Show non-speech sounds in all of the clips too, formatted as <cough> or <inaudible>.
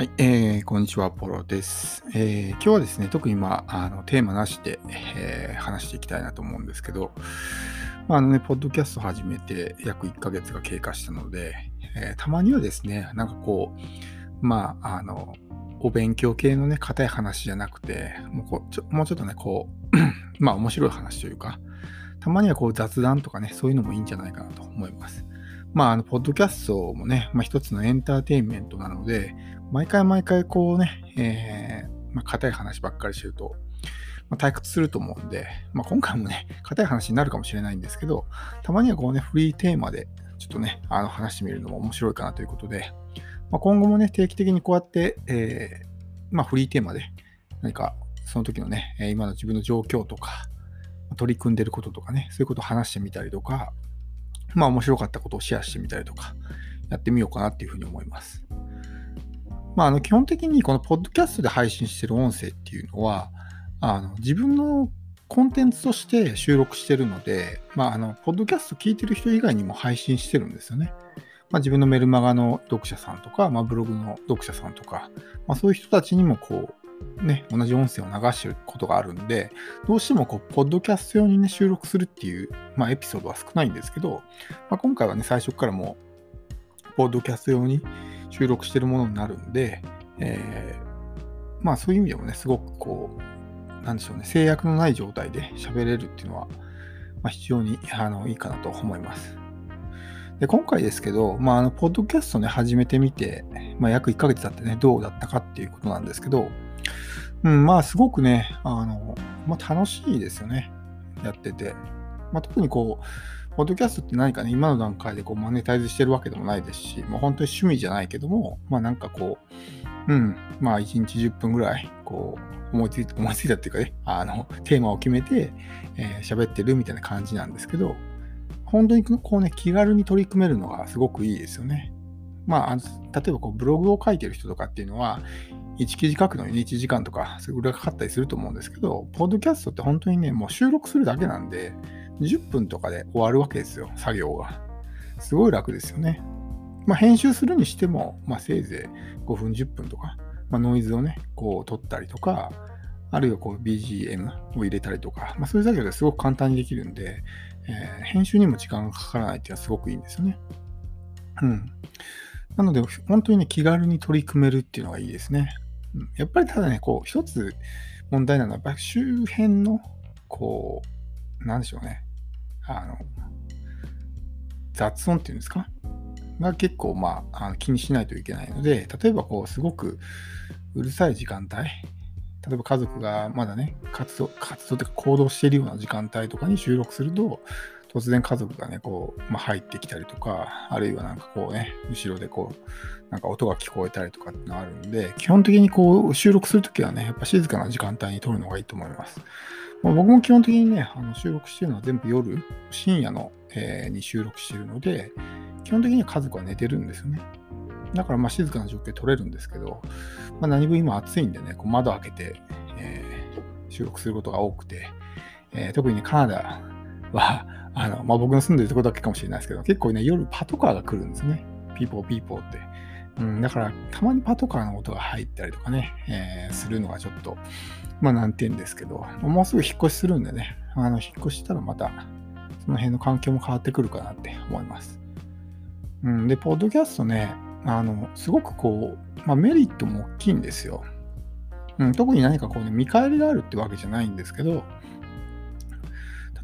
はい、えー、こんにちは、ポロです。えー、今日はですね、特にまあ、あのテーマなしで、えー、話していきたいなと思うんですけど、まあ、あのね、ポッドキャスト始めて約1ヶ月が経過したので、えー、たまにはですね、なんかこう、まあ、あの、お勉強系のね、硬い話じゃなくて、もうこちょもうちょっとね、こう、<clears throat> まあ面白い話というか、たまにはこう雑談とかね、そういうのもいいんじゃないかなと思います。まあ、あの、ポッドキャストもね、まあ、一つのエンターテインメントなので、毎回毎回こうね、えー、まあ、硬い話ばっかりしてると、まあ、退屈すると思うんで、まあ、今回もね、硬い話になるかもしれないんですけど、たまにはこうね、フリーテーマで、ちょっとね、あの話してみるのも面白いかなということで、まあ、今後もね、定期的にこうやって、えー、まあ、フリーテーマで、何かその時のね、今の自分の状況とか、取り組んでることとかね、そういうことを話してみたりとか、まあ面白かったことをシェアしてみたりとか、やってみようかなっていうふうに思います。まあ、あの基本的にこのポッドキャストで配信してる音声っていうのは、あの自分のコンテンツとして収録してるので、まあ、あの、ポッドキャスト聞いてる人以外にも配信してるんですよね。まあ、自分のメルマガの読者さんとか、まあ、ブログの読者さんとか、まあ、そういう人たちにもこう、ね、同じ音声を流してることがあるんで、どうしてもこう、ポッドキャスト用にね、収録するっていう、まあ、エピソードは少ないんですけど、まあ、今回はね、最初からもう、ポッドキャスト用に収録してるものになるんで、えー、まあそういう意味でもね、すごくこう、なんでしょうね、制約のない状態で喋れるっていうのは、まあ、非常にあのいいかなと思います。で今回ですけど、まあ、あの、ポッドキャストね、始めてみて、まあ、約1ヶ月経ってね、どうだったかっていうことなんですけど、うん、まあ、すごくね、あの、まあ、楽しいですよね。やってて。まあ、特にこう、ポッドキャストって何かね、今の段階でこうマネタイズしてるわけでもないですし、もう本当に趣味じゃないけども、まあなんかこう、うん、まあ1日10分ぐらい、こう、思いついた、思いついたっていうかね、あの、テーマを決めて、えー、喋ってるみたいな感じなんですけど、本当にこうね、気軽に取り組めるのがすごくいいですよね。まあ、例えばこうブログを書いてる人とかっていうのは、1記事書くのに1時間とか、それぐらいかかったりすると思うんですけど、ポッドキャストって本当にね、もう収録するだけなんで、10分とかで終わるわけですよ、作業が。すごい楽ですよね。まあ、編集するにしても、まあ、せいぜい5分、10分とか、まあ、ノイズをね、こう取ったりとか、あるいはこう BGM を入れたりとか、まあ、そういう作業ですごく簡単にできるんで、えー、編集にも時間がかからないっていうのはすごくいいんですよね。うん。なので、本当にね、気軽に取り組めるっていうのがいいですね。うん、やっぱりただね、こう、一つ問題なのは、やっぱ周辺の、こう、なんでしょうね。あの、雑音っていうんですか？が結構、まあ、あの気にしないといけないので、例えばこう、すごくうるさい時間帯、例えば家族がまだね、活動、活動というか行動しているような時間帯とかに収録すると、突然家族がね、こう、まあ、入ってきたりとか、あるいはなんかこうね、後ろでこう、なんか音が聞こえたりとかってのあるんで、基本的にこう、収録するときはね、やっぱ静かな時間帯に撮るのがいいと思います。まあ、僕も基本的にね、あの収録してるのは全部夜、深夜の、えー、に収録してるので、基本的には家族は寝てるんですよね。だからまあ静かな状況で撮れるんですけど、まあ、何分今暑いんでね、こう窓開けて、えー、収録することが多くて、えー、特にね、カナダは、あの、まあ、僕の住んでるところだけかもしれないですけど、結構ね、夜パトカーが来るんですね。ピーポーピーポーって。うん、だから、たまにパトカーの音が入ったりとかね、えー、するのがちょっと、まあ難点ですけど、もうすぐ引っ越しするんでね、あの、引っ越したらまた、その辺の環境も変わってくるかなって思います。うん、で、ポッドキャストね、あの、すごくこう、まあ、メリットも大きいんですよ。うん、特に何かこうね、見返りがあるってわけじゃないんですけど、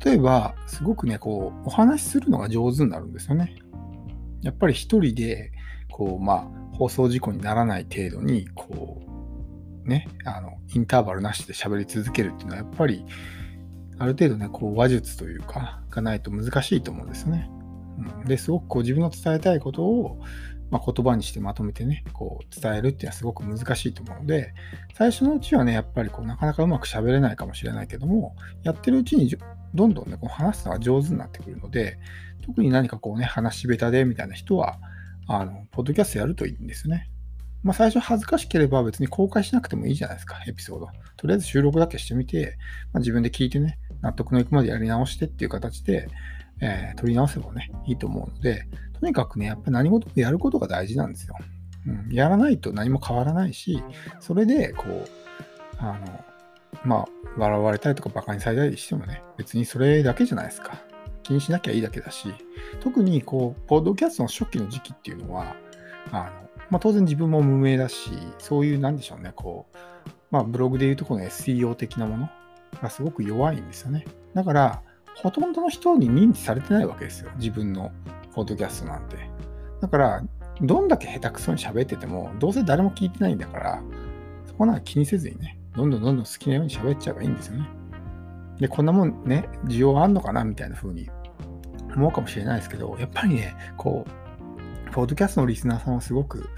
例えば、すごくね、こう、お話しするのが上手になるんですよね。やっぱり一人で、こう、まあ、放送事故にならない程度に、こう、ね、あの、インターバルなしで喋り続けるっていうのは、やっぱり、ある程度ね、こう、話術というか、がないと難しいと思うんですよね。うん、で、すごくこう、自分の伝えたいことを、まあ、言葉にしてまとめてね、こう伝えるっていうのはすごく難しいと思うので、最初のうちはね、やっぱりこうなかなかうまく喋れないかもしれないけども、やってるうちにどんどんね、こう話すのが上手になってくるので、特に何かこうね、話し下手でみたいな人は、あの、ポッドキャストやるといいんですね。まあ、最初恥ずかしければ別に公開しなくてもいいじゃないですか、エピソード。とりあえず収録だけしてみて、まあ、自分で聞いてね、納得のいくまでやり直してっていう形で、えー、取り直せばね、いいと思うので、とにかくね、やっぱり何事もやることが大事なんですよ。うん、やらないと何も変わらないし、それで、こう、あの、まあ、笑われたりとか馬鹿にされたりしてもね、別にそれだけじゃないですか。気にしなきゃいいだけだし、特にこう、ポッドキャストの初期の時期っていうのは、あの、まあ、当然自分も無名だし、そういう、なんでしょうね、こう、まあ、ブログでいうとこの SEO 的なものがすごく弱いんですよね。だから、ほとんどの人に認知されてないわけですよ。自分のポッドキャストなんて。だから、どんだけ下手くそに喋ってても、どうせ誰も聞いてないんだから、そこなんか気にせずにね、どんどんどんどん好きなように喋っちゃえばいいんですよね。で、こんなもんね、需要あんのかなみたいな風に思うかもしれないですけど、やっぱりね、こう、ポッドキャストのリスナーさんはすごく、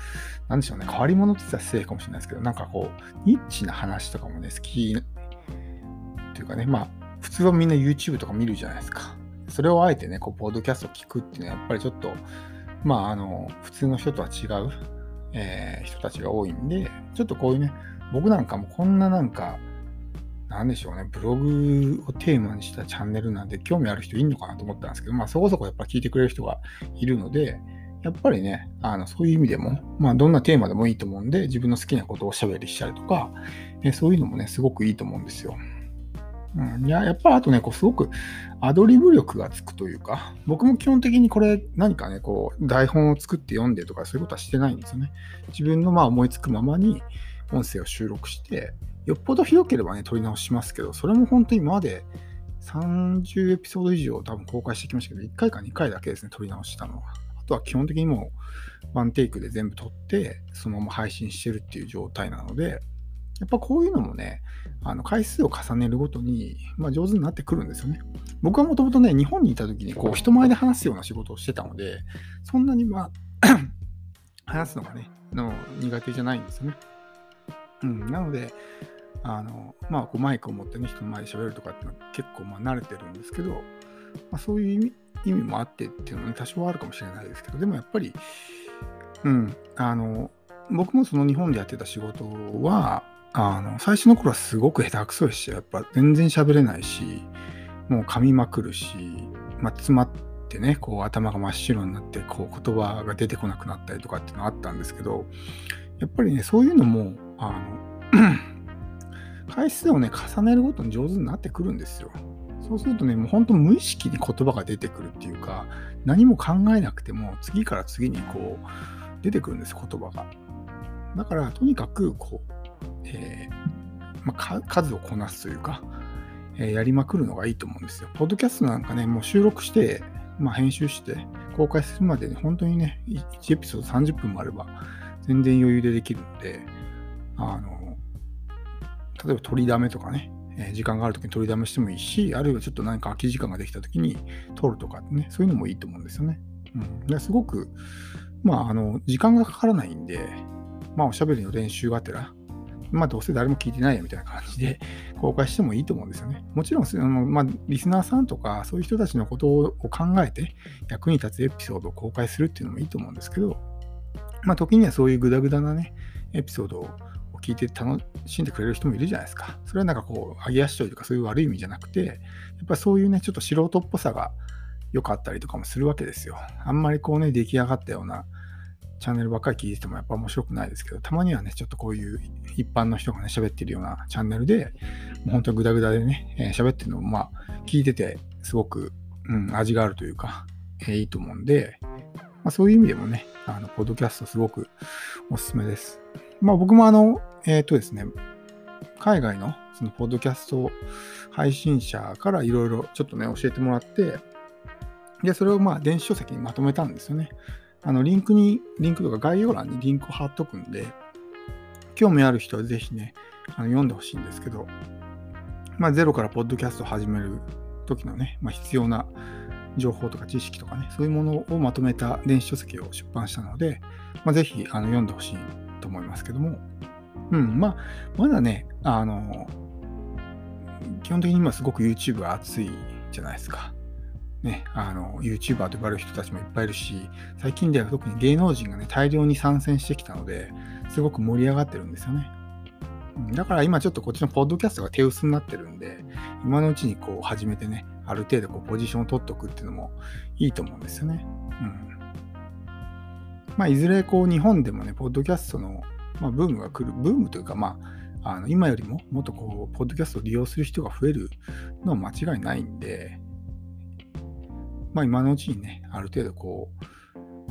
なんでしょうね、変わり者って言ったら失礼かもしれないですけど、なんかこう、ニッチな話とかもね、好きっていうかね、まあ、普通はみんな YouTube とか見るじゃないですか。それをあえてね、こう、ポッドキャストを聞くっていうのは、やっぱりちょっと、まあ、あの、普通の人とは違う、えー、人たちが多いんで、ちょっとこういうね、僕なんかもこんななんか、なんでしょうね、ブログをテーマにしたチャンネルなんで興味ある人いるのかなと思ったんですけど、まあそこそこやっぱ聞いてくれる人がいるので、やっぱりね、あのそういう意味でも、まあどんなテーマでもいいと思うんで、自分の好きなことをおしゃべりしたりとか、えそういうのもね、すごくいいと思うんですよ。うん、いや、やっぱあとね、こうすごくアドリブ力がつくというか、僕も基本的にこれ何かね、こう台本を作って読んでとかそういうことはしてないんですよね。自分のまあ思いつくままに音声を収録して、よっぽどひどければね、撮り直しますけど、それも本当に今まで30エピソード以上多分公開してきましたけど、1回か2回だけですね、撮り直したのは。あとは基本的にもうワンテイクで全部撮って、そのまま配信してるっていう状態なので、やっぱこういうのもね、あの回数を重ねるごとに、まあ、上手になってくるんですよね。僕はもともとね、日本にいた時にこう人前で話すような仕事をしてたので、そんなにまあ <clears throat> 話すのがね、の苦手じゃないんですよね。うん、なので、あのまあ、こうマイクを持ってね、人の前で喋るとかっていうのは結構まあ慣れてるんですけど、まあ、そういう意味意味もあってっていうのは、ね、多少あるかもしれないですけど、でもやっぱり、うん、あの、僕もその日本でやってた仕事は、あの、最初の頃はすごく下手くそでした。やっぱ全然喋れないし、もう噛みまくるし、まあ、詰まってね、こう頭が真っ白になって、こう言葉が出てこなくなったりとかっていうのがあったんですけど、やっぱりね、そういうのも、あの、回数をね、重ねるごとに上手になってくるんですよ。そうするとね、もう本当無意識に言葉が出てくるっていうか、何も考えなくても、次から次にこう、出てくるんです、言葉が。だから、とにかく、こう、えー、まあ、数をこなすというか、えー、やりまくるのがいいと思うんですよ。ポッドキャストなんかね、もう収録して、まあ、編集して、公開するまでに本当にね、1エピソード30分もあれば、全然余裕でできるんで、あの、例えば取りだめとかね、え時間があるときに取りだめしてもいいし、あるいはちょっと何か空き時間ができたときに取るとかね、そういうのもいいと思うんですよね。うん、すごく、まあ、あの、時間がかからないんで、まあ、おしゃべりの練習がてら、まあ、どうせ誰も聞いてないやみたいな感じで <laughs> 公開してもいいと思うんですよね。もちろん、あのまあ、リスナーさんとか、そういう人たちのことを考えて役に立つエピソードを公開するっていうのもいいと思うんですけど、まあ、時にはそういうグダグダなね、エピソードを聞いて楽しんでくれる人もいるじゃないですか。それはなんかこう、揚げ足取りとかそういう悪い意味じゃなくて、やっぱりそういうね、ちょっと素人っぽさが良かったりとかもするわけですよ。あんまりこうね、出来上がったようなチャンネルばっかり聞いててもやっぱ面白くないですけど、たまにはね、ちょっとこういう一般の人がね、喋ってるようなチャンネルで、もう本当にグダグダでね、えー、喋ってるのも、まあ、聞いててすごく、うん、味があるというか、えー、いいと思うんで、まあ、そういう意味でもね、あの、ポッドキャストすごくおすすめです。まあ僕もあの、えっ、ー、とですね、海外のそのポッドキャスト配信者からいろいろちょっとね、教えてもらって、で、それをまあ電子書籍にまとめたんですよね。あの、リンクに、リンクとか概要欄にリンクを貼っとくんで、興味ある人はぜひね、あの読んでほしいんですけど、まあ、ゼロからポッドキャストを始める時のね、まあ、必要な情報とか知識とかね、そういうものをまとめた電子書籍を出版したので、まあ、ぜひあの読んでほしいと思いますけども、うん、まあ、まだね、あの、基本的に今すごく YouTube が熱いじゃないですか。ね、あの、YouTuber と呼ばれる人たちもいっぱいいるし、最近では特に芸能人がね、大量に参戦してきたので、すごく盛り上がってるんですよね。だから今ちょっとこっちのポッドキャストが手薄になってるんで、今のうちにこう始めてね、ある程度こうポジションを取っておくっていうのもいいと思うんですよね。うん。まあ、いずれこう日本でもね、ポッドキャストの、まあ、ブームが来る、ブームというか、まあ、あの今よりももっとこう、ポッドキャストを利用する人が増えるのは間違いないんで、まあ、今のうちにね、ある程度こ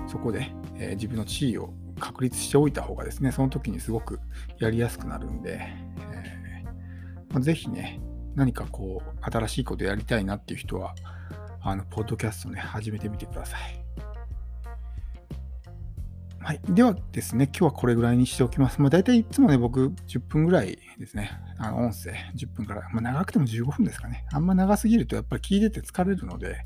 う、そこで、えー、自分の地位を確立しておいた方がですね、その時にすごくやりやすくなるんで、えーまあ、ぜひね、何かこう、新しいことやりたいなっていう人は、あの、ポッドキャストね、始めてみてください。はい。ではですね、今日はこれぐらいにしておきます。まあ、大体いつもね、僕10分ぐらいですね、あの音声10分から、まあ、長くても15分ですかね。あんま長すぎるとやっぱり聞いてて疲れるので、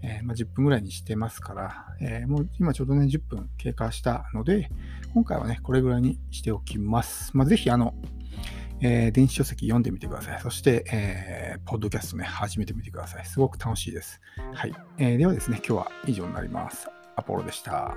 えー、まあ、10分ぐらいにしてますから、えー、もう今ちょうどね、10分経過したので、今回はね、これぐらいにしておきます。まあ、ぜひ、あの、えー、電子書籍読んでみてください。そして、えー、ポッドキャストね、始めてみてください。すごく楽しいです。はい。えー、ではですね、今日は以上になります。アポロでした。